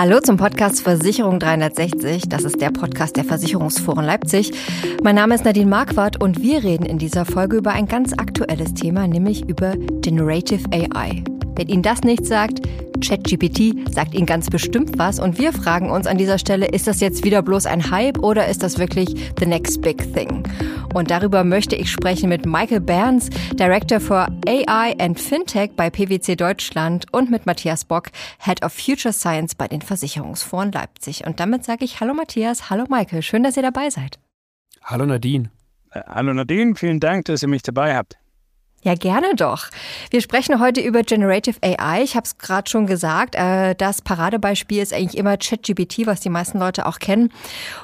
Hallo zum Podcast Versicherung 360. Das ist der Podcast der Versicherungsforen Leipzig. Mein Name ist Nadine Marquardt und wir reden in dieser Folge über ein ganz aktuelles Thema, nämlich über Generative AI. Wenn Ihnen das nichts sagt, ChatGPT sagt Ihnen ganz bestimmt was und wir fragen uns an dieser Stelle, ist das jetzt wieder bloß ein Hype oder ist das wirklich the next big thing? Und darüber möchte ich sprechen mit Michael Berns, Director for AI and Fintech bei PwC Deutschland und mit Matthias Bock, Head of Future Science bei den Versicherungsforen Leipzig. Und damit sage ich Hallo Matthias, hallo Michael, schön, dass ihr dabei seid. Hallo Nadine. Äh, hallo Nadine, vielen Dank, dass ihr mich dabei habt. Ja, gerne doch. Wir sprechen heute über Generative AI. Ich habe es gerade schon gesagt. Äh, das Paradebeispiel ist eigentlich immer ChatGPT, was die meisten Leute auch kennen.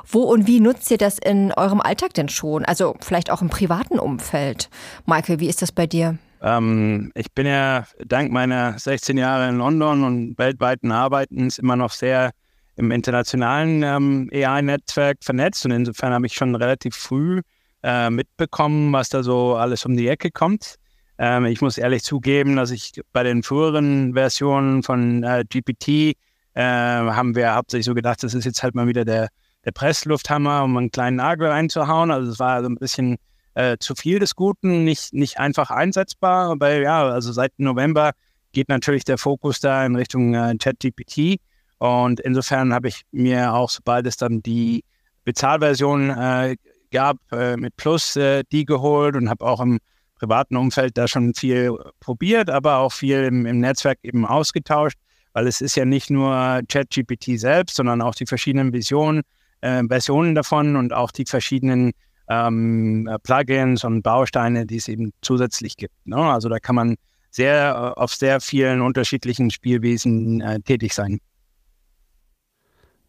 Wo und wie nutzt ihr das in eurem Alltag denn schon? Also vielleicht auch im privaten Umfeld. Michael, wie ist das bei dir? Ähm, ich bin ja dank meiner 16 Jahre in London und weltweiten Arbeitens immer noch sehr im internationalen ähm, AI-Netzwerk vernetzt und insofern habe ich schon relativ früh äh, mitbekommen, was da so alles um die Ecke kommt. Ähm, ich muss ehrlich zugeben, dass ich bei den früheren Versionen von äh, GPT äh, haben wir hauptsächlich so gedacht, das ist jetzt halt mal wieder der, der Presslufthammer, um einen kleinen Nagel reinzuhauen. Also es war so ein bisschen äh, zu viel des Guten, nicht, nicht einfach einsetzbar. Aber ja, also seit November geht natürlich der Fokus da in Richtung äh, ChatGPT. Und insofern habe ich mir auch, sobald es dann die Bezahlversion äh, gab, äh, mit Plus die geholt und habe auch im privaten Umfeld da schon viel probiert, aber auch viel im, im Netzwerk eben ausgetauscht, weil es ist ja nicht nur ChatGPT selbst, sondern auch die verschiedenen Visionen, äh, Versionen davon und auch die verschiedenen ähm, Plugins und Bausteine, die es eben zusätzlich gibt. Ne? Also da kann man sehr auf sehr vielen unterschiedlichen Spielwesen äh, tätig sein.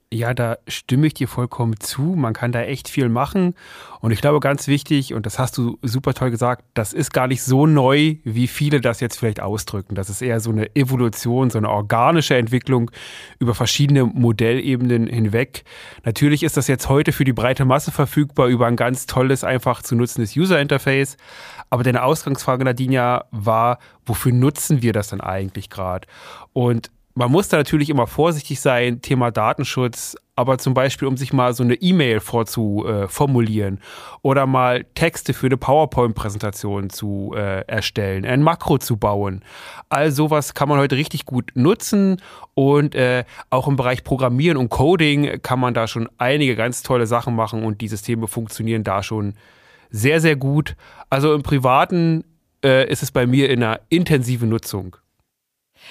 Ja, da stimme ich dir vollkommen zu. Man kann da echt viel machen. Und ich glaube, ganz wichtig, und das hast du super toll gesagt, das ist gar nicht so neu, wie viele das jetzt vielleicht ausdrücken. Das ist eher so eine Evolution, so eine organische Entwicklung über verschiedene Modellebenen hinweg. Natürlich ist das jetzt heute für die breite Masse verfügbar über ein ganz tolles, einfach zu nutzendes User Interface. Aber deine Ausgangsfrage, Nadine, war, wofür nutzen wir das dann eigentlich gerade? Und man muss da natürlich immer vorsichtig sein, Thema Datenschutz, aber zum Beispiel, um sich mal so eine E-Mail vorzuformulieren oder mal Texte für eine PowerPoint-Präsentation zu äh, erstellen, ein Makro zu bauen. All sowas kann man heute richtig gut nutzen und äh, auch im Bereich Programmieren und Coding kann man da schon einige ganz tolle Sachen machen und die Systeme funktionieren da schon sehr, sehr gut. Also im Privaten äh, ist es bei mir in einer intensiven Nutzung.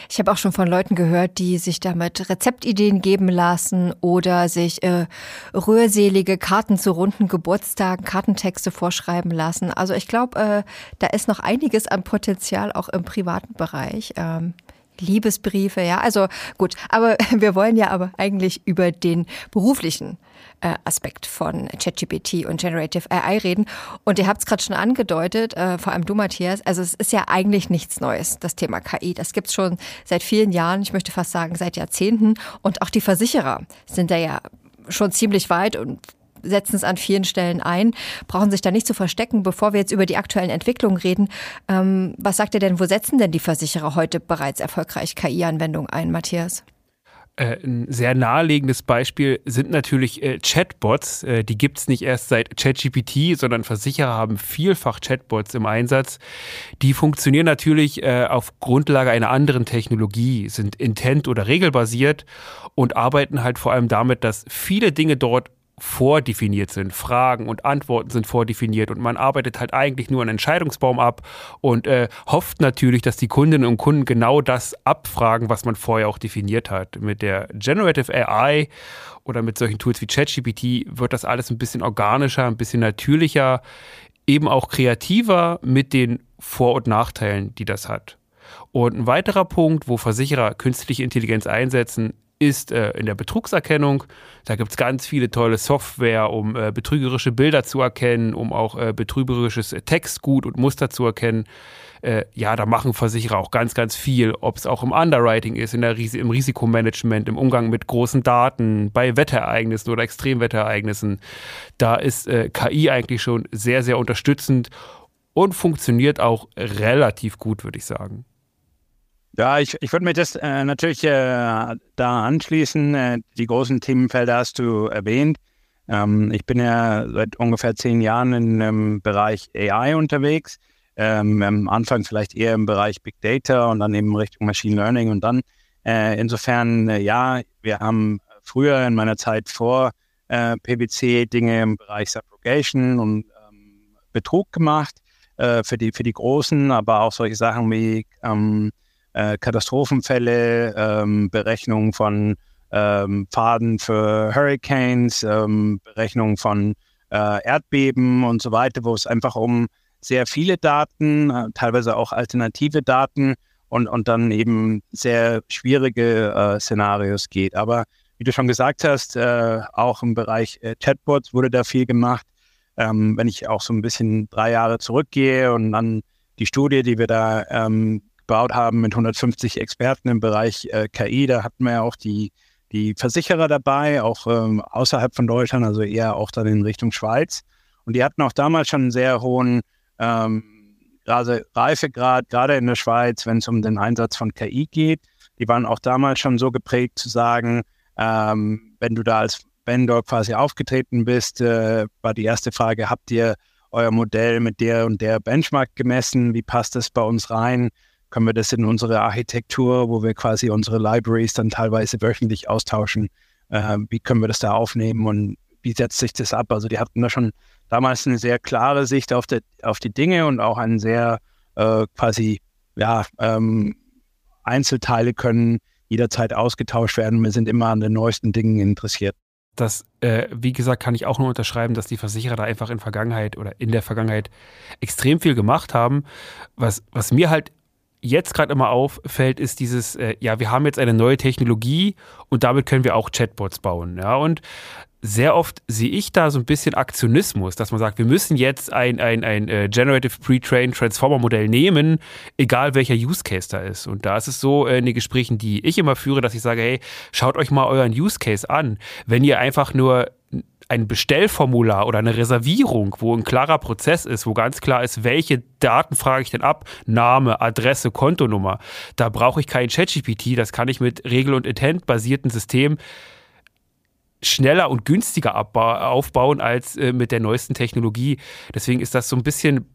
Ich habe auch schon von Leuten gehört, die sich damit Rezeptideen geben lassen oder sich äh, rührselige Karten zu runden Geburtstagen, Kartentexte vorschreiben lassen. Also ich glaube, äh, da ist noch einiges an Potenzial auch im privaten Bereich. Ähm, Liebesbriefe, ja, also gut, aber wir wollen ja aber eigentlich über den beruflichen äh, Aspekt von ChatGPT und Generative AI reden. Und ihr habt es gerade schon angedeutet, äh, vor allem du, Matthias, also es ist ja eigentlich nichts Neues, das Thema KI. Das gibt's schon seit vielen Jahren, ich möchte fast sagen seit Jahrzehnten. Und auch die Versicherer sind da ja schon ziemlich weit und setzen es an vielen Stellen ein, brauchen sich da nicht zu verstecken. Bevor wir jetzt über die aktuellen Entwicklungen reden, ähm, was sagt ihr denn, wo setzen denn die Versicherer heute bereits erfolgreich KI-Anwendungen ein, Matthias? Äh, ein sehr naheliegendes Beispiel sind natürlich äh, Chatbots. Äh, die gibt es nicht erst seit ChatGPT, sondern Versicherer haben vielfach Chatbots im Einsatz. Die funktionieren natürlich auf Grundlage einer anderen Technologie, sind intent- oder regelbasiert und arbeiten halt vor allem damit, dass viele Dinge dort vordefiniert sind. Fragen und Antworten sind vordefiniert und man arbeitet halt eigentlich nur einen Entscheidungsbaum ab und äh, hofft natürlich, dass die Kundinnen und Kunden genau das abfragen, was man vorher auch definiert hat. Mit der Generative AI oder mit solchen Tools wie ChatGPT wird das alles ein bisschen organischer, ein bisschen natürlicher, eben auch kreativer mit den Vor- und Nachteilen, die das hat. Und ein weiterer Punkt, wo Versicherer künstliche Intelligenz einsetzen, ist äh, in der Betrugserkennung. Da gibt es ganz viele tolle Software, um äh, betrügerische Bilder zu erkennen, um auch äh, betrügerisches Textgut und Muster zu erkennen. Äh, ja, da machen Versicherer auch ganz, ganz viel, ob es auch im Underwriting ist, in der Ris im Risikomanagement, im Umgang mit großen Daten, bei Wetterereignissen oder Extremwetterereignissen. Da ist äh, KI eigentlich schon sehr, sehr unterstützend und funktioniert auch relativ gut, würde ich sagen. Ja, ich, ich würde mir das äh, natürlich äh, da anschließen. Äh, die großen Themenfelder hast du erwähnt. Ähm, ich bin ja seit ungefähr zehn Jahren im Bereich AI unterwegs. Ähm, am Anfang vielleicht eher im Bereich Big Data und dann eben Richtung Machine Learning. Und dann äh, insofern, äh, ja, wir haben früher in meiner Zeit vor äh, PwC Dinge im Bereich Subrogation und ähm, Betrug gemacht für, die, für die Großen, aber auch solche Sachen wie ähm, äh, Katastrophenfälle, ähm, Berechnung von ähm, Pfaden für Hurricanes, ähm, Berechnung von äh, Erdbeben und so weiter, wo es einfach um sehr viele Daten, äh, teilweise auch alternative Daten und, und dann eben sehr schwierige äh, Szenarios geht. Aber wie du schon gesagt hast, äh, auch im Bereich äh, Chatbots wurde da viel gemacht. Ähm, wenn ich auch so ein bisschen drei Jahre zurückgehe und dann die Studie, die wir da ähm, gebaut haben mit 150 Experten im Bereich äh, KI. Da hatten wir ja auch die, die Versicherer dabei, auch ähm, außerhalb von Deutschland, also eher auch dann in Richtung Schweiz. Und die hatten auch damals schon einen sehr hohen ähm, Reifegrad, gerade in der Schweiz, wenn es um den Einsatz von KI geht. Die waren auch damals schon so geprägt zu sagen, ähm, wenn du da als Vendor quasi aufgetreten bist, äh, war die erste Frage, habt ihr euer Modell mit der und der Benchmark gemessen? Wie passt das bei uns rein? Können wir das in unsere Architektur, wo wir quasi unsere Libraries dann teilweise wöchentlich austauschen, äh, wie können wir das da aufnehmen und wie setzt sich das ab? Also die hatten da schon damals eine sehr klare Sicht auf, die, auf die Dinge und auch einen sehr äh, quasi, ja, ähm, Einzelteile können jederzeit ausgetauscht werden. Wir sind immer an den neuesten Dingen interessiert. Das, äh, wie gesagt, kann ich auch nur unterschreiben, dass die Versicherer da einfach in Vergangenheit oder in der Vergangenheit extrem viel gemacht haben. Was, was mir halt jetzt gerade immer auffällt, ist dieses, äh, ja, wir haben jetzt eine neue Technologie und damit können wir auch Chatbots bauen. Ja, und sehr oft sehe ich da so ein bisschen Aktionismus, dass man sagt, wir müssen jetzt ein, ein, ein äh, Generative Pre-Trained Transformer Modell nehmen, egal welcher Use Case da ist. Und da ist es so äh, in den Gesprächen, die ich immer führe, dass ich sage, hey, schaut euch mal euren Use Case an. Wenn ihr einfach nur ein Bestellformular oder eine Reservierung, wo ein klarer Prozess ist, wo ganz klar ist, welche Daten frage ich denn ab, Name, Adresse, Kontonummer, da brauche ich kein ChatGPT, das kann ich mit Regel- und Intent-basierten Systemen schneller und günstiger aufbauen als äh, mit der neuesten Technologie. Deswegen ist das so ein bisschen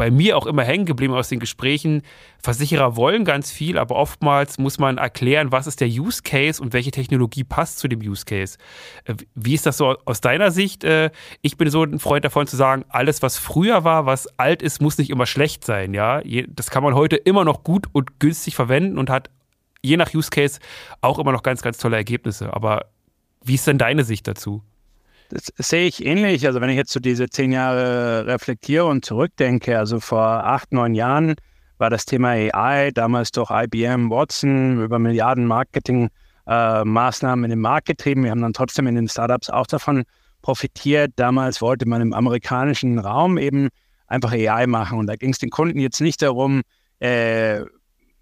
bei mir auch immer hängen geblieben aus den Gesprächen. Versicherer wollen ganz viel, aber oftmals muss man erklären, was ist der Use Case und welche Technologie passt zu dem Use Case. Äh, wie ist das so aus deiner Sicht? Äh, ich bin so ein Freund davon zu sagen, alles, was früher war, was alt ist, muss nicht immer schlecht sein. Ja, das kann man heute immer noch gut und günstig verwenden und hat je nach Use Case auch immer noch ganz, ganz tolle Ergebnisse. Aber wie ist denn deine Sicht dazu? Das sehe ich ähnlich. Also wenn ich jetzt so diese zehn Jahre reflektiere und zurückdenke, also vor acht, neun Jahren war das Thema AI, damals durch IBM, Watson, über Milliarden Marketingmaßnahmen äh, in den Markt getrieben. Wir haben dann trotzdem in den Startups auch davon profitiert. Damals wollte man im amerikanischen Raum eben einfach AI machen. Und da ging es den Kunden jetzt nicht darum, äh,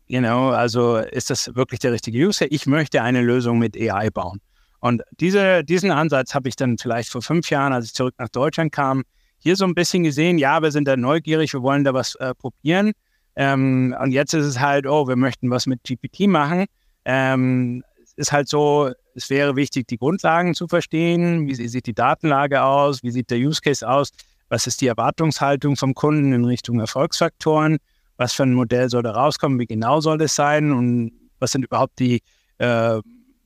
you know, also ist das wirklich der richtige User? Ich möchte eine Lösung mit AI bauen. Und diese, diesen Ansatz habe ich dann vielleicht vor fünf Jahren, als ich zurück nach Deutschland kam, hier so ein bisschen gesehen, ja, wir sind da neugierig, wir wollen da was äh, probieren. Ähm, und jetzt ist es halt, oh, wir möchten was mit GPT machen. Ähm, ist halt so, es wäre wichtig, die Grundlagen zu verstehen. Wie sieht die Datenlage aus? Wie sieht der Use Case aus? Was ist die Erwartungshaltung vom Kunden in Richtung Erfolgsfaktoren? Was für ein Modell soll da rauskommen? Wie genau soll das sein? Und was sind überhaupt die äh,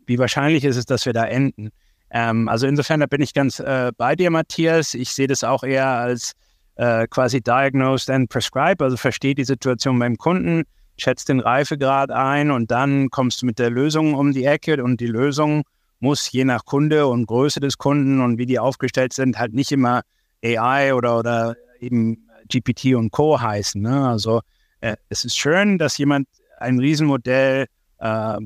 wie wahrscheinlich ist es, dass wir da enden? Ähm, also insofern, da bin ich ganz äh, bei dir, Matthias. Ich sehe das auch eher als äh, quasi diagnosed and prescribe, also verstehe die Situation beim Kunden, schätzt den Reifegrad ein und dann kommst du mit der Lösung um die Ecke und die Lösung muss je nach Kunde und Größe des Kunden und wie die aufgestellt sind, halt nicht immer AI oder, oder eben GPT und Co. heißen. Ne? Also äh, es ist schön, dass jemand ein Riesenmodell äh,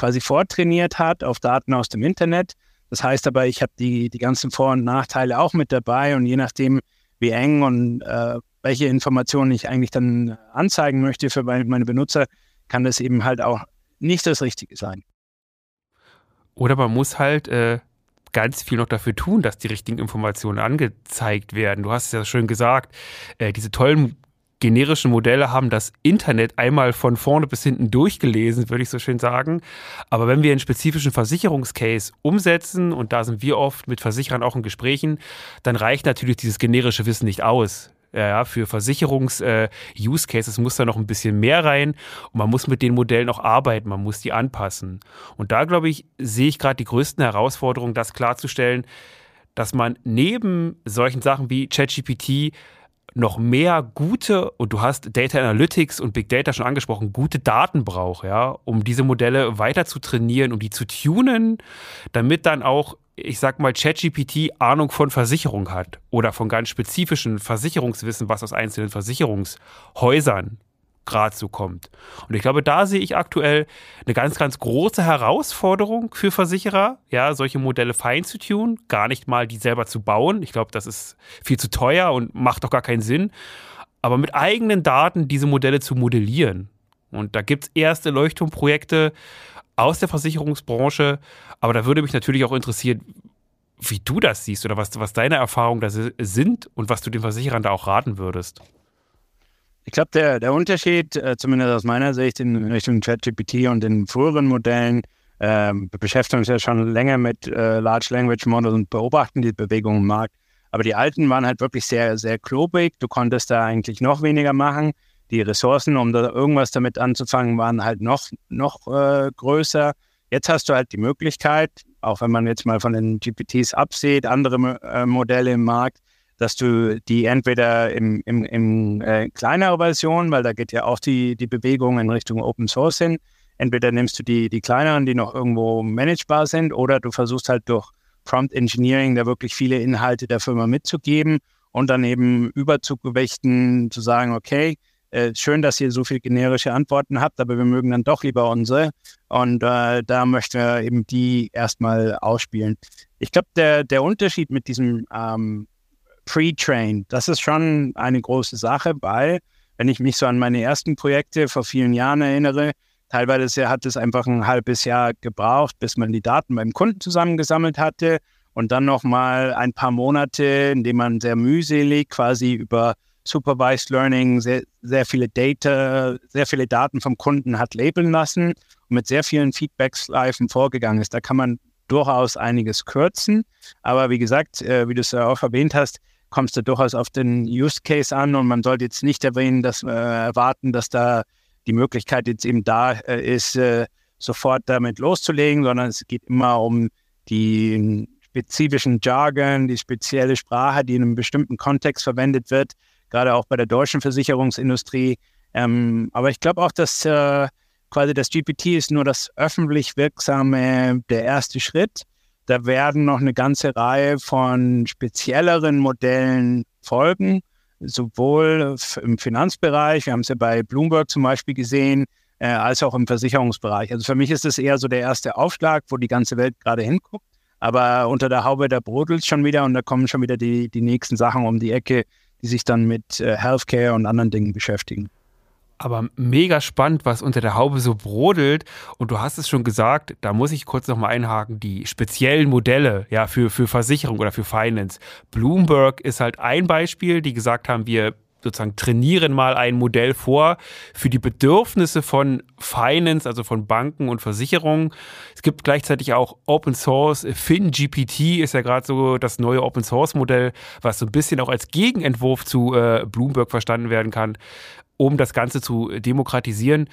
quasi vortrainiert hat auf Daten aus dem Internet. Das heißt aber, ich habe die, die ganzen Vor- und Nachteile auch mit dabei und je nachdem, wie eng und äh, welche Informationen ich eigentlich dann anzeigen möchte für meine Benutzer, kann das eben halt auch nicht das Richtige sein. Oder man muss halt äh, ganz viel noch dafür tun, dass die richtigen Informationen angezeigt werden. Du hast es ja schön gesagt, äh, diese tollen generischen Modelle haben das Internet einmal von vorne bis hinten durchgelesen, würde ich so schön sagen. Aber wenn wir einen spezifischen Versicherungscase umsetzen, und da sind wir oft mit Versicherern auch in Gesprächen, dann reicht natürlich dieses generische Wissen nicht aus. Ja, für Versicherungs-Use-Cases äh, muss da noch ein bisschen mehr rein und man muss mit den Modellen auch arbeiten, man muss die anpassen. Und da, glaube ich, sehe ich gerade die größten Herausforderungen, das klarzustellen, dass man neben solchen Sachen wie ChatGPT noch mehr gute, und du hast Data Analytics und Big Data schon angesprochen, gute Daten braucht, ja, um diese Modelle weiter zu trainieren, um die zu tunen, damit dann auch, ich sag mal, ChatGPT Ahnung von Versicherung hat oder von ganz spezifischen Versicherungswissen, was aus einzelnen Versicherungshäusern gerade so kommt. Und ich glaube, da sehe ich aktuell eine ganz, ganz große Herausforderung für Versicherer, ja, solche Modelle fein zu tun, gar nicht mal die selber zu bauen. Ich glaube, das ist viel zu teuer und macht doch gar keinen Sinn. Aber mit eigenen Daten diese Modelle zu modellieren. Und da gibt es erste Leuchtturmprojekte aus der Versicherungsbranche. Aber da würde mich natürlich auch interessieren, wie du das siehst oder was, was deine Erfahrungen da sind und was du den Versicherern da auch raten würdest. Ich glaube, der, der Unterschied, äh, zumindest aus meiner Sicht in Richtung ChatGPT und den früheren Modellen, äh, beschäftigen uns ja schon länger mit äh, Large Language Models und beobachten die Bewegungen im Markt. Aber die alten waren halt wirklich sehr, sehr klobig. Du konntest da eigentlich noch weniger machen. Die Ressourcen, um da irgendwas damit anzufangen, waren halt noch, noch äh, größer. Jetzt hast du halt die Möglichkeit, auch wenn man jetzt mal von den GPTs absieht, andere äh, Modelle im Markt, dass du die entweder im, im, im äh, kleinere Version, weil da geht ja auch die, die Bewegung in Richtung Open Source hin, entweder nimmst du die, die kleineren, die noch irgendwo managebar sind, oder du versuchst halt durch Prompt Engineering da wirklich viele Inhalte der Firma mitzugeben und dann eben überzugewichten, zu sagen, okay, äh, schön, dass ihr so viele generische Antworten habt, aber wir mögen dann doch lieber unsere. Und äh, da möchten wir eben die erstmal ausspielen. Ich glaube, der, der Unterschied mit diesem ähm, pre-trained. Das ist schon eine große Sache, weil, wenn ich mich so an meine ersten Projekte vor vielen Jahren erinnere, teilweise hat es einfach ein halbes Jahr gebraucht, bis man die Daten beim Kunden zusammengesammelt hatte und dann nochmal ein paar Monate, in denen man sehr mühselig quasi über Supervised Learning sehr, sehr viele Data, sehr viele Daten vom Kunden hat labeln lassen und mit sehr vielen Feedback-Schleifen vorgegangen ist. Da kann man durchaus einiges kürzen. Aber wie gesagt, äh, wie du es auch erwähnt hast, kommst du durchaus auf den Use Case an und man sollte jetzt nicht erwähnen, dass, äh, erwarten, dass da die Möglichkeit jetzt eben da äh, ist, äh, sofort damit loszulegen, sondern es geht immer um die spezifischen Jargon, die spezielle Sprache, die in einem bestimmten Kontext verwendet wird, gerade auch bei der deutschen Versicherungsindustrie. Ähm, aber ich glaube auch, dass äh, quasi das GPT ist nur das öffentlich wirksame, der erste Schritt. Da werden noch eine ganze Reihe von spezielleren Modellen folgen, sowohl im Finanzbereich, wir haben es ja bei Bloomberg zum Beispiel gesehen, äh, als auch im Versicherungsbereich. Also für mich ist das eher so der erste Aufschlag, wo die ganze Welt gerade hinguckt. Aber unter der Haube, da brodelt es schon wieder und da kommen schon wieder die, die nächsten Sachen um die Ecke, die sich dann mit äh, Healthcare und anderen Dingen beschäftigen aber mega spannend, was unter der Haube so brodelt. Und du hast es schon gesagt, da muss ich kurz nochmal einhaken, die speziellen Modelle ja, für, für Versicherung oder für Finance. Bloomberg ist halt ein Beispiel, die gesagt haben, wir sozusagen trainieren mal ein Modell vor für die Bedürfnisse von Finance, also von Banken und Versicherungen. Es gibt gleichzeitig auch Open Source, FinGPT ist ja gerade so das neue Open Source Modell, was so ein bisschen auch als Gegenentwurf zu äh, Bloomberg verstanden werden kann um das Ganze zu demokratisieren,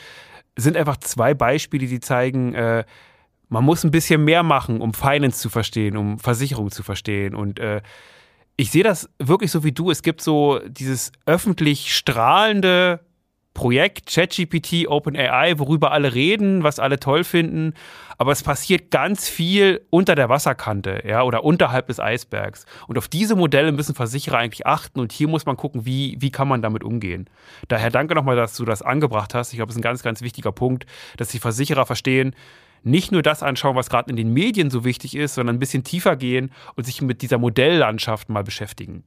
sind einfach zwei Beispiele, die zeigen, äh, man muss ein bisschen mehr machen, um Finance zu verstehen, um Versicherung zu verstehen. Und äh, ich sehe das wirklich so wie du. Es gibt so dieses öffentlich strahlende Projekt ChatGPT, OpenAI, worüber alle reden, was alle toll finden, aber es passiert ganz viel unter der Wasserkante, ja, oder unterhalb des Eisbergs. Und auf diese Modelle müssen Versicherer eigentlich achten und hier muss man gucken, wie, wie kann man damit umgehen. Daher danke nochmal, dass du das angebracht hast. Ich glaube, es ist ein ganz, ganz wichtiger Punkt, dass die Versicherer verstehen, nicht nur das anschauen, was gerade in den Medien so wichtig ist, sondern ein bisschen tiefer gehen und sich mit dieser Modelllandschaft mal beschäftigen.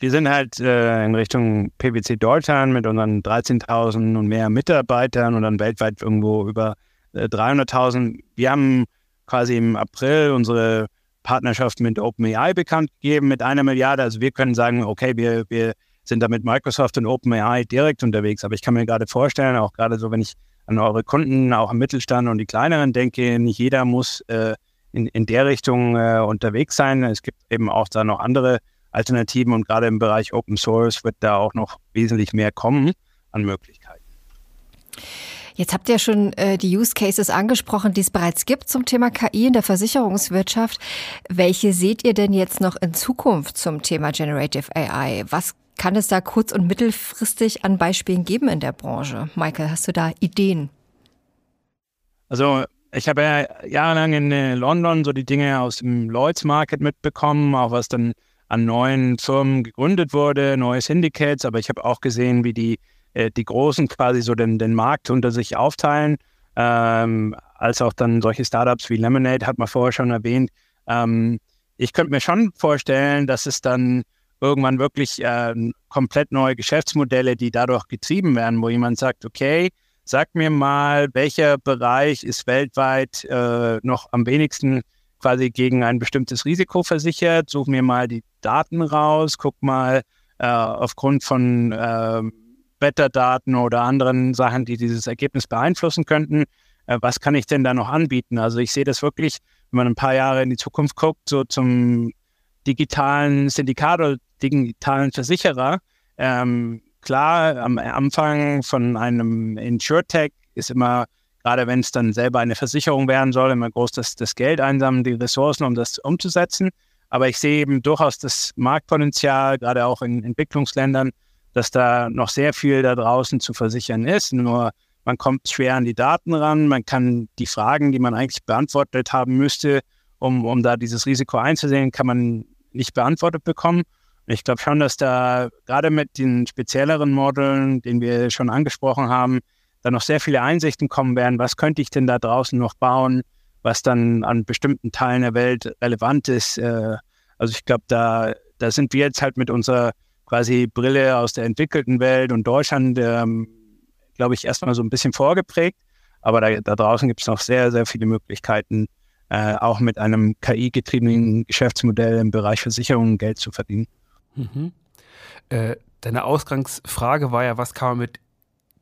Wir sind halt äh, in Richtung PwC Deutschland mit unseren 13.000 und mehr Mitarbeitern und dann weltweit irgendwo über äh, 300.000. Wir haben quasi im April unsere Partnerschaft mit OpenAI bekannt gegeben mit einer Milliarde. Also wir können sagen, okay, wir, wir sind da mit Microsoft und OpenAI direkt unterwegs. Aber ich kann mir gerade vorstellen, auch gerade so, wenn ich an eure Kunden, auch im Mittelstand und die kleineren denke, nicht jeder muss äh, in, in der Richtung äh, unterwegs sein. Es gibt eben auch da noch andere Alternativen und gerade im Bereich Open Source wird da auch noch wesentlich mehr kommen an Möglichkeiten. Jetzt habt ihr schon äh, die Use Cases angesprochen, die es bereits gibt zum Thema KI in der Versicherungswirtschaft. Welche seht ihr denn jetzt noch in Zukunft zum Thema Generative AI? Was kann es da kurz- und mittelfristig an Beispielen geben in der Branche? Michael, hast du da Ideen? Also ich habe ja jahrelang in äh, London so die Dinge aus dem Lloyds Market mitbekommen, auch was dann an neuen Firmen gegründet wurde, neue Syndicates, aber ich habe auch gesehen, wie die, äh, die Großen quasi so den, den Markt unter sich aufteilen, ähm, als auch dann solche Startups wie Lemonade, hat man vorher schon erwähnt. Ähm, ich könnte mir schon vorstellen, dass es dann irgendwann wirklich äh, komplett neue Geschäftsmodelle, die dadurch getrieben werden, wo jemand sagt, okay, sag mir mal, welcher Bereich ist weltweit äh, noch am wenigsten quasi gegen ein bestimmtes Risiko versichert, such mir mal die Daten raus, guck mal äh, aufgrund von äh, Wetterdaten oder anderen Sachen, die dieses Ergebnis beeinflussen könnten, äh, was kann ich denn da noch anbieten? Also ich sehe das wirklich, wenn man ein paar Jahre in die Zukunft guckt, so zum digitalen Syndikat oder digitalen Versicherer. Ähm, klar, am Anfang von einem InsurTech ist immer gerade wenn es dann selber eine Versicherung werden soll, immer groß das, das Geld einsammeln, die Ressourcen, um das umzusetzen. Aber ich sehe eben durchaus das Marktpotenzial, gerade auch in Entwicklungsländern, dass da noch sehr viel da draußen zu versichern ist. Nur man kommt schwer an die Daten ran, man kann die Fragen, die man eigentlich beantwortet haben müsste, um, um da dieses Risiko einzusehen, kann man nicht beantwortet bekommen. Ich glaube schon, dass da gerade mit den spezielleren Modellen, den wir schon angesprochen haben, da noch sehr viele Einsichten kommen werden, was könnte ich denn da draußen noch bauen, was dann an bestimmten Teilen der Welt relevant ist. Äh, also ich glaube, da, da sind wir jetzt halt mit unserer quasi Brille aus der entwickelten Welt und Deutschland, ähm, glaube ich, erstmal so ein bisschen vorgeprägt. Aber da, da draußen gibt es noch sehr, sehr viele Möglichkeiten, äh, auch mit einem KI-getriebenen Geschäftsmodell im Bereich Versicherungen Geld zu verdienen. Mhm. Äh, deine Ausgangsfrage war ja, was kann man mit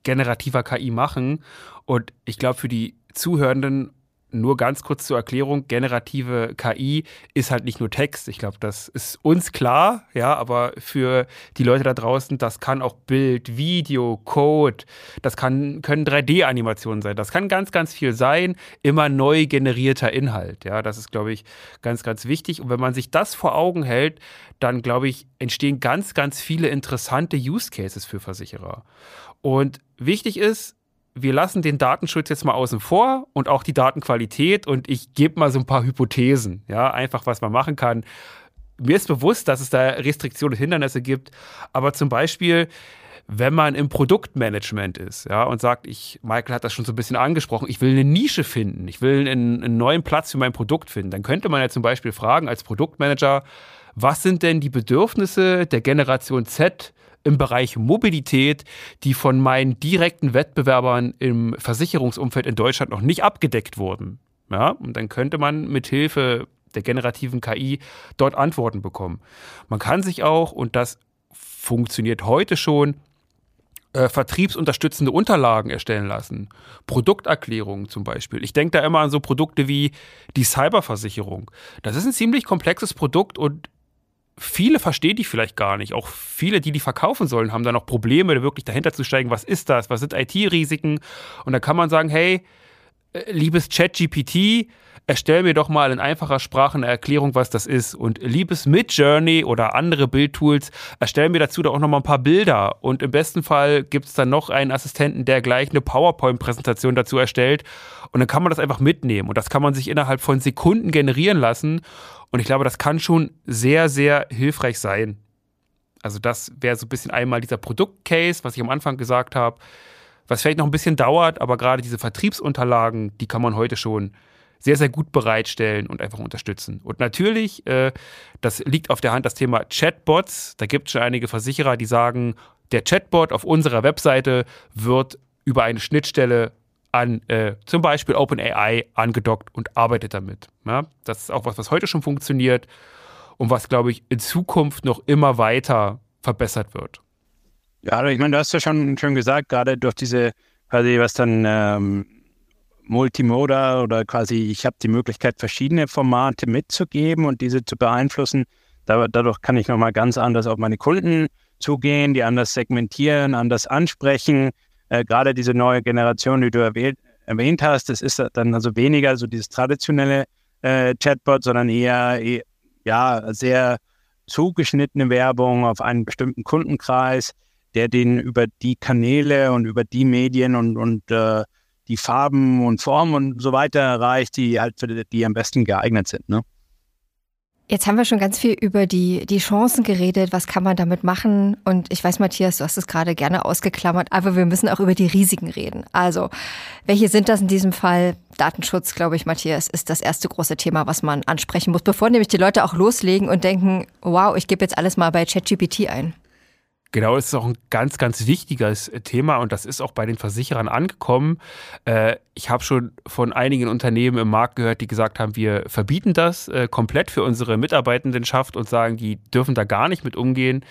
generativer KI machen. Und ich glaube, für die Zuhörenden nur ganz kurz zur Erklärung, generative KI ist halt nicht nur Text. Ich glaube, das ist uns klar, ja, aber für die Leute da draußen, das kann auch Bild, Video, Code, das kann, können 3D-Animationen sein, das kann ganz, ganz viel sein, immer neu generierter Inhalt, ja, das ist, glaube ich, ganz, ganz wichtig. Und wenn man sich das vor Augen hält, dann, glaube ich, entstehen ganz, ganz viele interessante Use Cases für Versicherer. Und wichtig ist, wir lassen den Datenschutz jetzt mal außen vor und auch die Datenqualität und ich gebe mal so ein paar Hypothesen, ja, einfach was man machen kann. Mir ist bewusst, dass es da Restriktionen und Hindernisse gibt, aber zum Beispiel, wenn man im Produktmanagement ist, ja, und sagt, ich, Michael hat das schon so ein bisschen angesprochen, ich will eine Nische finden, ich will einen, einen neuen Platz für mein Produkt finden, dann könnte man ja zum Beispiel fragen als Produktmanager, was sind denn die Bedürfnisse der Generation Z im Bereich Mobilität, die von meinen direkten Wettbewerbern im Versicherungsumfeld in Deutschland noch nicht abgedeckt wurden. Ja, und dann könnte man mit Hilfe der generativen KI dort Antworten bekommen. Man kann sich auch, und das funktioniert heute schon, äh, vertriebsunterstützende Unterlagen erstellen lassen. Produkterklärungen zum Beispiel. Ich denke da immer an so Produkte wie die Cyberversicherung. Das ist ein ziemlich komplexes Produkt und viele verstehen die vielleicht gar nicht. Auch viele, die die verkaufen sollen, haben da noch Probleme, wirklich dahinter zu steigen. Was ist das? Was sind IT-Risiken? Und da kann man sagen, hey, liebes ChatGPT, erstell mir doch mal in einfacher Sprache eine Erklärung, was das ist. Und liebes Midjourney oder andere Bildtools, erstell mir dazu doch auch noch mal ein paar Bilder. Und im besten Fall gibt es dann noch einen Assistenten, der gleich eine PowerPoint-Präsentation dazu erstellt. Und dann kann man das einfach mitnehmen. Und das kann man sich innerhalb von Sekunden generieren lassen. Und ich glaube, das kann schon sehr, sehr hilfreich sein. Also das wäre so ein bisschen einmal dieser Produktcase, was ich am Anfang gesagt habe, was vielleicht noch ein bisschen dauert, aber gerade diese Vertriebsunterlagen, die kann man heute schon sehr, sehr gut bereitstellen und einfach unterstützen. Und natürlich, äh, das liegt auf der Hand, das Thema Chatbots. Da gibt es schon einige Versicherer, die sagen, der Chatbot auf unserer Webseite wird über eine Schnittstelle an äh, zum Beispiel OpenAI angedockt und arbeitet damit. Ja? Das ist auch was, was heute schon funktioniert und was, glaube ich, in Zukunft noch immer weiter verbessert wird. Ja, ich meine, du hast ja schon, schon gesagt, gerade durch diese, quasi, was dann ähm, Multimoda oder quasi, ich habe die Möglichkeit, verschiedene Formate mitzugeben und diese zu beeinflussen. Da, dadurch kann ich nochmal ganz anders auf meine Kunden zugehen, die anders segmentieren, anders ansprechen. Äh, gerade diese neue Generation, die du erwähnt, erwähnt hast, das ist dann also weniger so dieses traditionelle äh, Chatbot, sondern eher, eher ja, sehr zugeschnittene Werbung auf einen bestimmten Kundenkreis, der den über die Kanäle und über die Medien und, und äh, die Farben und Formen und so weiter erreicht, die halt für die, die am besten geeignet sind. Ne? Jetzt haben wir schon ganz viel über die, die Chancen geredet. Was kann man damit machen? Und ich weiß, Matthias, du hast es gerade gerne ausgeklammert, aber wir müssen auch über die Risiken reden. Also, welche sind das in diesem Fall? Datenschutz, glaube ich, Matthias, ist das erste große Thema, was man ansprechen muss, bevor nämlich die Leute auch loslegen und denken, wow, ich gebe jetzt alles mal bei ChatGPT ein. Genau, das ist auch ein ganz, ganz wichtiges Thema und das ist auch bei den Versicherern angekommen. Äh, ich habe schon von einigen Unternehmen im Markt gehört, die gesagt haben, wir verbieten das äh, komplett für unsere Mitarbeitendenschaft und sagen, die dürfen da gar nicht mit umgehen.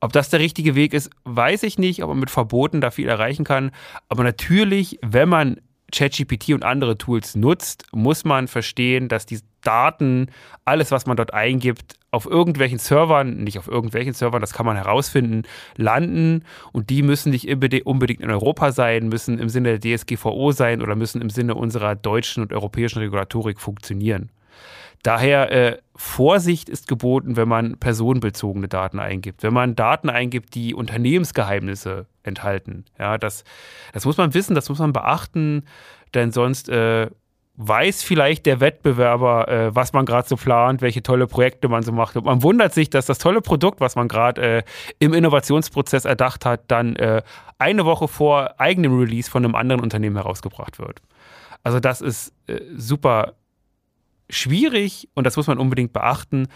Ob das der richtige Weg ist, weiß ich nicht, ob man mit Verboten da viel erreichen kann. Aber natürlich, wenn man ChatGPT und andere Tools nutzt, muss man verstehen, dass die Daten, alles, was man dort eingibt, auf irgendwelchen Servern, nicht auf irgendwelchen Servern, das kann man herausfinden, landen und die müssen nicht unbedingt in Europa sein, müssen im Sinne der DSGVO sein oder müssen im Sinne unserer deutschen und europäischen Regulatorik funktionieren. Daher äh, Vorsicht ist geboten, wenn man personenbezogene Daten eingibt. Wenn man Daten eingibt, die Unternehmensgeheimnisse enthalten. Ja, das, das muss man wissen, das muss man beachten, denn sonst äh, weiß vielleicht der Wettbewerber, äh, was man gerade so plant, welche tolle Projekte man so macht. Und man wundert sich, dass das tolle Produkt, was man gerade äh, im Innovationsprozess erdacht hat, dann äh, eine Woche vor eigenem Release von einem anderen Unternehmen herausgebracht wird. Also das ist äh, super schwierig und das muss man unbedingt beachten.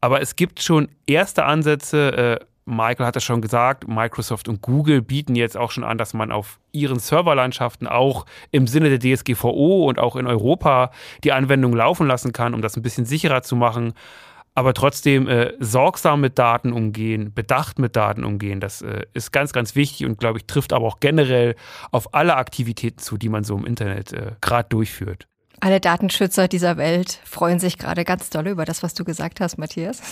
Aber es gibt schon erste Ansätze, äh, Michael hat es schon gesagt, Microsoft und Google bieten jetzt auch schon an, dass man auf ihren Serverlandschaften auch im Sinne der DSGVO und auch in Europa die Anwendung laufen lassen kann, um das ein bisschen sicherer zu machen. Aber trotzdem äh, sorgsam mit Daten umgehen, bedacht mit Daten umgehen, das äh, ist ganz, ganz wichtig und glaube ich, trifft aber auch generell auf alle Aktivitäten zu, die man so im Internet äh, gerade durchführt. Alle Datenschützer dieser Welt freuen sich gerade ganz doll über das, was du gesagt hast, Matthias.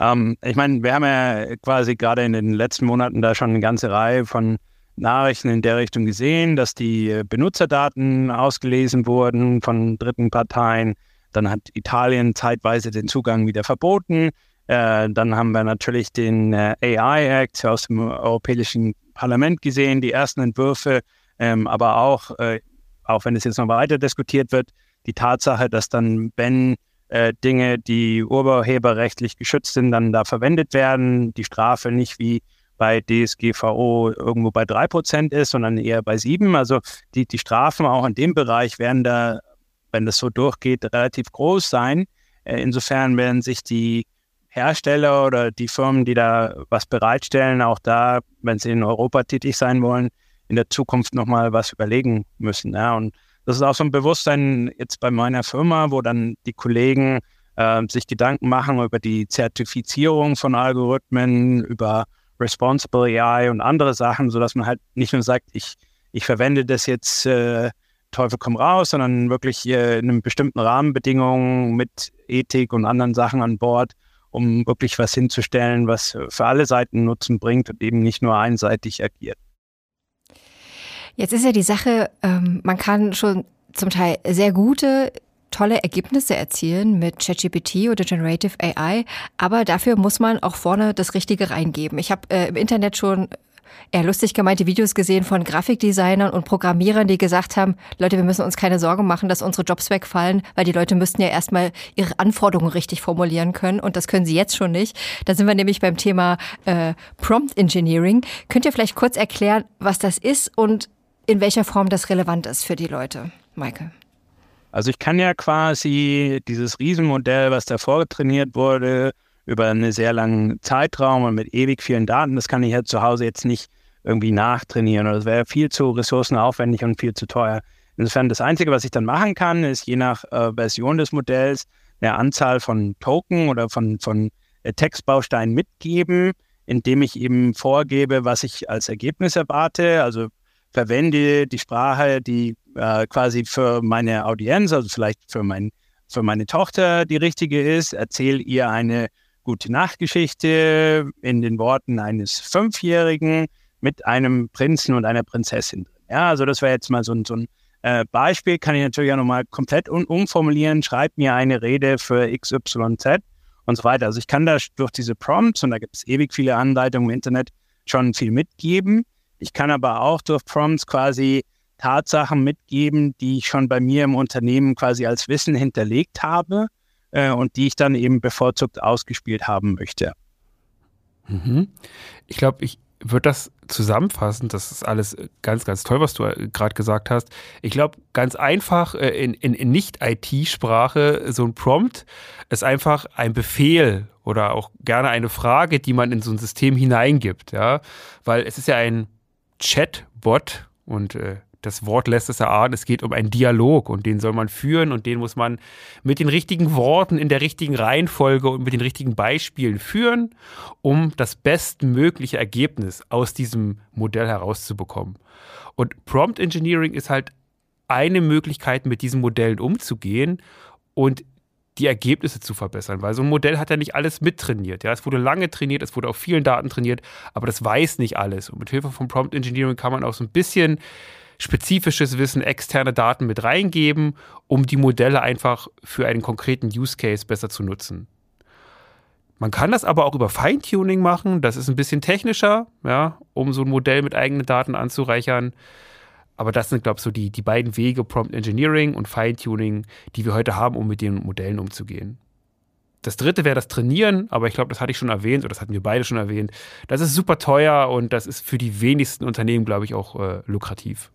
Ähm, ich meine, wir haben ja quasi gerade in den letzten Monaten da schon eine ganze Reihe von Nachrichten in der Richtung gesehen, dass die Benutzerdaten ausgelesen wurden von dritten Parteien. Dann hat Italien zeitweise den Zugang wieder verboten. Äh, dann haben wir natürlich den äh, AI Act aus dem Europäischen Parlament gesehen, die ersten Entwürfe, ähm, aber auch, äh, auch wenn es jetzt noch weiter diskutiert wird, die Tatsache, dass dann, wenn äh, Dinge, die urheberrechtlich geschützt sind, dann da verwendet werden. Die Strafe nicht wie bei DSGVO irgendwo bei 3% ist, sondern eher bei 7. Also die, die Strafen auch in dem Bereich werden da, wenn das so durchgeht, relativ groß sein. Äh, insofern werden sich die Hersteller oder die Firmen, die da was bereitstellen, auch da, wenn sie in Europa tätig sein wollen, in der Zukunft nochmal was überlegen müssen. Ja. Und das ist auch so ein Bewusstsein jetzt bei meiner Firma, wo dann die Kollegen äh, sich Gedanken machen über die Zertifizierung von Algorithmen, über Responsible AI und andere Sachen, sodass man halt nicht nur sagt, ich, ich verwende das jetzt äh, Teufel komm raus, sondern wirklich äh, in einem bestimmten Rahmenbedingungen mit Ethik und anderen Sachen an Bord, um wirklich was hinzustellen, was für alle Seiten Nutzen bringt und eben nicht nur einseitig agiert. Jetzt ist ja die Sache, ähm, man kann schon zum Teil sehr gute tolle Ergebnisse erzielen mit ChatGPT oder Generative AI, aber dafür muss man auch vorne das Richtige reingeben. Ich habe äh, im Internet schon eher lustig gemeinte Videos gesehen von Grafikdesignern und Programmierern, die gesagt haben, Leute, wir müssen uns keine Sorgen machen, dass unsere Jobs wegfallen, weil die Leute müssten ja erstmal ihre Anforderungen richtig formulieren können und das können sie jetzt schon nicht. Da sind wir nämlich beim Thema äh, Prompt Engineering. Könnt ihr vielleicht kurz erklären, was das ist und in welcher Form das relevant ist für die Leute, Michael. Also ich kann ja quasi dieses Riesenmodell, was da vorgetrainiert wurde, über einen sehr langen Zeitraum und mit ewig vielen Daten, das kann ich ja zu Hause jetzt nicht irgendwie nachtrainieren. Das wäre viel zu ressourcenaufwendig und viel zu teuer. Insofern das Einzige, was ich dann machen kann, ist je nach äh, Version des Modells eine Anzahl von Token oder von, von äh, Textbausteinen mitgeben, indem ich eben vorgebe, was ich als Ergebnis erwarte. Also verwende die Sprache, die äh, quasi für meine Audienz, also vielleicht für, mein, für meine Tochter die richtige ist, erzähle ihr eine gute Nachtgeschichte in den Worten eines Fünfjährigen mit einem Prinzen und einer Prinzessin. Ja, also das wäre jetzt mal so ein, so ein äh, Beispiel, kann ich natürlich auch nochmal komplett um, umformulieren. Schreib mir eine Rede für XYZ und so weiter. Also ich kann da durch diese Prompts, und da gibt es ewig viele Anleitungen im Internet, schon viel mitgeben. Ich kann aber auch durch Prompts quasi Tatsachen mitgeben, die ich schon bei mir im Unternehmen quasi als Wissen hinterlegt habe äh, und die ich dann eben bevorzugt ausgespielt haben möchte. Mhm. Ich glaube, ich würde das zusammenfassen. Das ist alles ganz, ganz toll, was du äh, gerade gesagt hast. Ich glaube, ganz einfach äh, in, in, in Nicht-IT-Sprache so ein Prompt ist einfach ein Befehl oder auch gerne eine Frage, die man in so ein System hineingibt. Ja, weil es ist ja ein Chatbot und äh, das Wort lässt es erahnen, es geht um einen Dialog und den soll man führen und den muss man mit den richtigen Worten in der richtigen Reihenfolge und mit den richtigen Beispielen führen, um das bestmögliche Ergebnis aus diesem Modell herauszubekommen. Und Prompt Engineering ist halt eine Möglichkeit, mit diesen Modellen umzugehen und die Ergebnisse zu verbessern, weil so ein Modell hat ja nicht alles mittrainiert. Ja, es wurde lange trainiert, es wurde auf vielen Daten trainiert, aber das weiß nicht alles. Und mit Hilfe von Prompt Engineering kann man auch so ein bisschen spezifisches Wissen, externe Daten mit reingeben, um die Modelle einfach für einen konkreten Use Case besser zu nutzen. Man kann das aber auch über Feintuning machen. Das ist ein bisschen technischer, ja, um so ein Modell mit eigenen Daten anzureichern. Aber das sind, glaube ich, so die, die beiden Wege, Prompt Engineering und Feintuning, die wir heute haben, um mit den Modellen umzugehen. Das dritte wäre das Trainieren, aber ich glaube, das hatte ich schon erwähnt oder das hatten wir beide schon erwähnt. Das ist super teuer und das ist für die wenigsten Unternehmen, glaube ich, auch äh, lukrativ.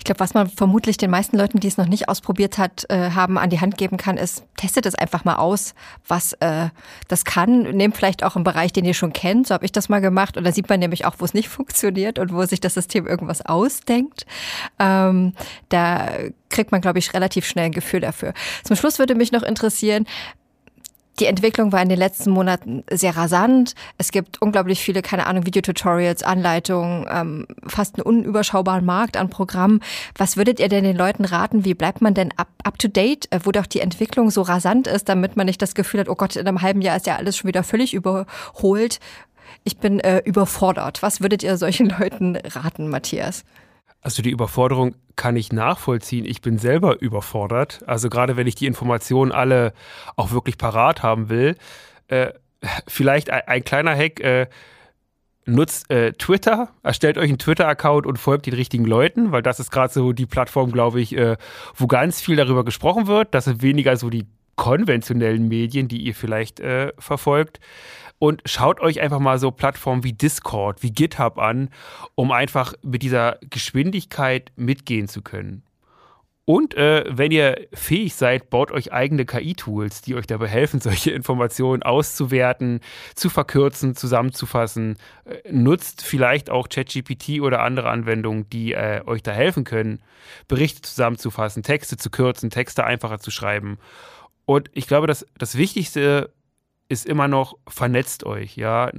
Ich glaube, was man vermutlich den meisten Leuten, die es noch nicht ausprobiert hat, äh, haben an die Hand geben kann, ist, testet es einfach mal aus, was äh, das kann. Nehmt vielleicht auch einen Bereich, den ihr schon kennt. So habe ich das mal gemacht. Und da sieht man nämlich auch, wo es nicht funktioniert und wo sich das System irgendwas ausdenkt. Ähm, da kriegt man, glaube ich, relativ schnell ein Gefühl dafür. Zum Schluss würde mich noch interessieren, die Entwicklung war in den letzten Monaten sehr rasant. Es gibt unglaublich viele, keine Ahnung, Videotutorials, Anleitungen, ähm, fast einen unüberschaubaren Markt an Programmen. Was würdet ihr denn den Leuten raten? Wie bleibt man denn up, up to date, äh, wo doch die Entwicklung so rasant ist, damit man nicht das Gefühl hat, oh Gott, in einem halben Jahr ist ja alles schon wieder völlig überholt. Ich bin äh, überfordert. Was würdet ihr solchen Leuten raten, Matthias? Also die Überforderung kann ich nachvollziehen. Ich bin selber überfordert. Also gerade wenn ich die Informationen alle auch wirklich parat haben will. Äh, vielleicht ein, ein, kleiner Hack. Äh, nutzt äh, Twitter, erstellt euch einen Twitter-Account und folgt den richtigen Leuten, weil das ist gerade so die Plattform, glaube ich, äh, wo ganz viel darüber gesprochen wird. Das sind weniger so die konventionellen Medien, die ihr vielleicht äh, verfolgt und schaut euch einfach mal so Plattformen wie Discord, wie GitHub an, um einfach mit dieser Geschwindigkeit mitgehen zu können. Und äh, wenn ihr fähig seid, baut euch eigene KI-Tools, die euch dabei helfen, solche Informationen auszuwerten, zu verkürzen, zusammenzufassen. Äh, nutzt vielleicht auch ChatGPT oder andere Anwendungen, die äh, euch da helfen können, Berichte zusammenzufassen, Texte zu kürzen, Texte einfacher zu schreiben. Und ich glaube, dass das Wichtigste ist immer noch, vernetzt euch, ja.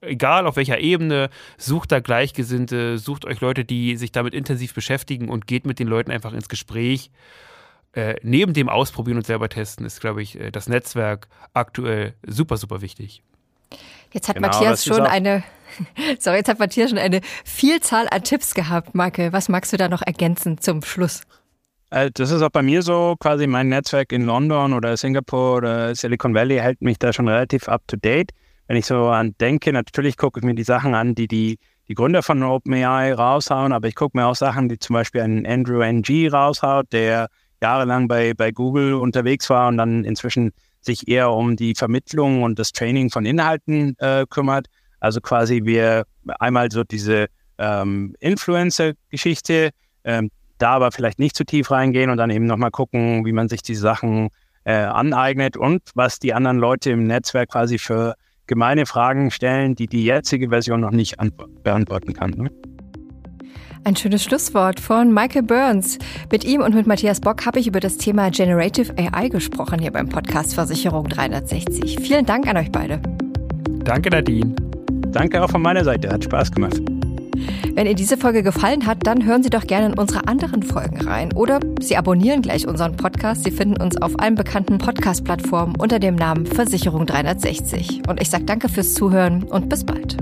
Egal auf welcher Ebene, sucht da Gleichgesinnte, sucht euch Leute, die sich damit intensiv beschäftigen und geht mit den Leuten einfach ins Gespräch. Äh, neben dem Ausprobieren und selber testen ist, glaube ich, äh, das Netzwerk aktuell super, super wichtig. Jetzt hat genau, Matthias schon eine, sorry, jetzt hat Matthias schon eine Vielzahl an Tipps gehabt. Marke, was magst du da noch ergänzen zum Schluss? Äh, das ist auch bei mir so, quasi mein Netzwerk in London oder Singapur oder Silicon Valley hält mich da schon relativ up to date. Wenn ich so an denke, natürlich gucke ich mir die Sachen an, die die, die Gründer von OpenAI raushauen, aber ich gucke mir auch Sachen, die zum Beispiel ein Andrew NG raushaut, der jahrelang bei, bei Google unterwegs war und dann inzwischen sich eher um die Vermittlung und das Training von Inhalten äh, kümmert. Also quasi wir einmal so diese ähm, Influencer-Geschichte, ähm, da aber vielleicht nicht zu tief reingehen und dann eben nochmal gucken, wie man sich die Sachen äh, aneignet und was die anderen Leute im Netzwerk quasi für gemeine Fragen stellen, die die jetzige Version noch nicht beantworten kann. Ne? Ein schönes Schlusswort von Michael Burns. Mit ihm und mit Matthias Bock habe ich über das Thema Generative AI gesprochen hier beim Podcast Versicherung 360. Vielen Dank an euch beide. Danke, Nadine. danke auch von meiner Seite. Hat Spaß gemacht. Wenn Ihnen diese Folge gefallen hat, dann hören Sie doch gerne in unsere anderen Folgen rein. Oder Sie abonnieren gleich unseren Podcast. Sie finden uns auf allen bekannten Podcast-Plattformen unter dem Namen Versicherung 360. Und ich sage danke fürs Zuhören und bis bald.